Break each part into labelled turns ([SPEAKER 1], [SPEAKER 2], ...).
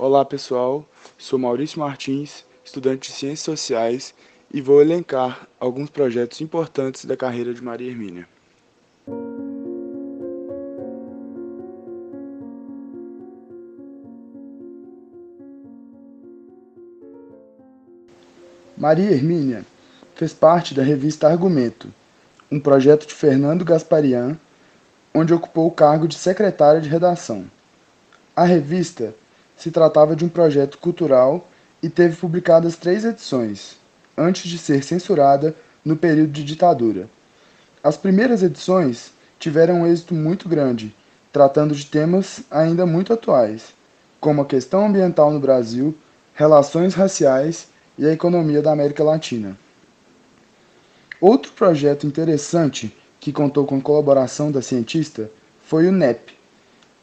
[SPEAKER 1] Olá pessoal, sou Maurício Martins, estudante de Ciências Sociais e vou elencar alguns projetos importantes da carreira de Maria Hermínia. Maria Hermínia fez parte da revista Argumento, um projeto de Fernando Gasparian, onde ocupou o cargo de secretária de redação. A revista se tratava de um projeto cultural e teve publicadas três edições, antes de ser censurada no período de ditadura. As primeiras edições tiveram um êxito muito grande, tratando de temas ainda muito atuais, como a questão ambiental no Brasil, relações raciais e a economia da América Latina. Outro projeto interessante que contou com a colaboração da cientista foi o NEP,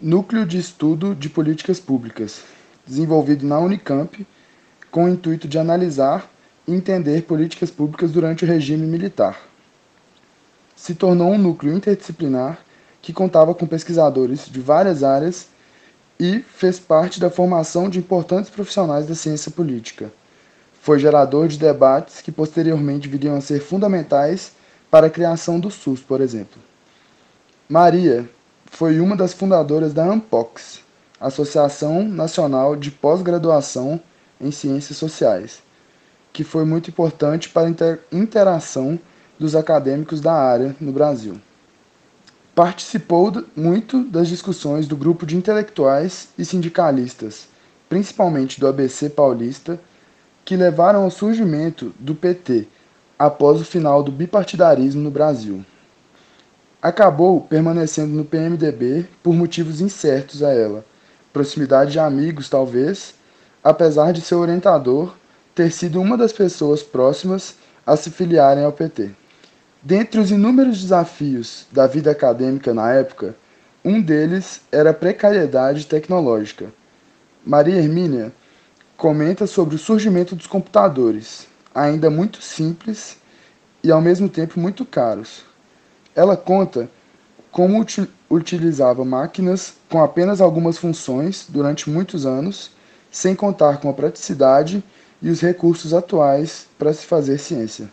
[SPEAKER 1] Núcleo de Estudo de Políticas Públicas, desenvolvido na Unicamp com o intuito de analisar e entender políticas públicas durante o regime militar. Se tornou um núcleo interdisciplinar que contava com pesquisadores de várias áreas e fez parte da formação de importantes profissionais da ciência política foi gerador de debates que posteriormente viriam a ser fundamentais para a criação do SUS, por exemplo. Maria foi uma das fundadoras da ANPOX, Associação Nacional de Pós-Graduação em Ciências Sociais, que foi muito importante para a interação dos acadêmicos da área no Brasil. Participou muito das discussões do grupo de intelectuais e sindicalistas, principalmente do ABC Paulista que levaram ao surgimento do PT após o final do bipartidarismo no Brasil. Acabou permanecendo no PMDB por motivos incertos a ela, proximidade de amigos talvez, apesar de seu orientador ter sido uma das pessoas próximas a se filiarem ao PT. Dentre os inúmeros desafios da vida acadêmica na época, um deles era a precariedade tecnológica. Maria Hermínia comenta sobre o surgimento dos computadores, ainda muito simples e ao mesmo tempo muito caros. Ela conta como util utilizava máquinas com apenas algumas funções durante muitos anos, sem contar com a praticidade e os recursos atuais para se fazer ciência.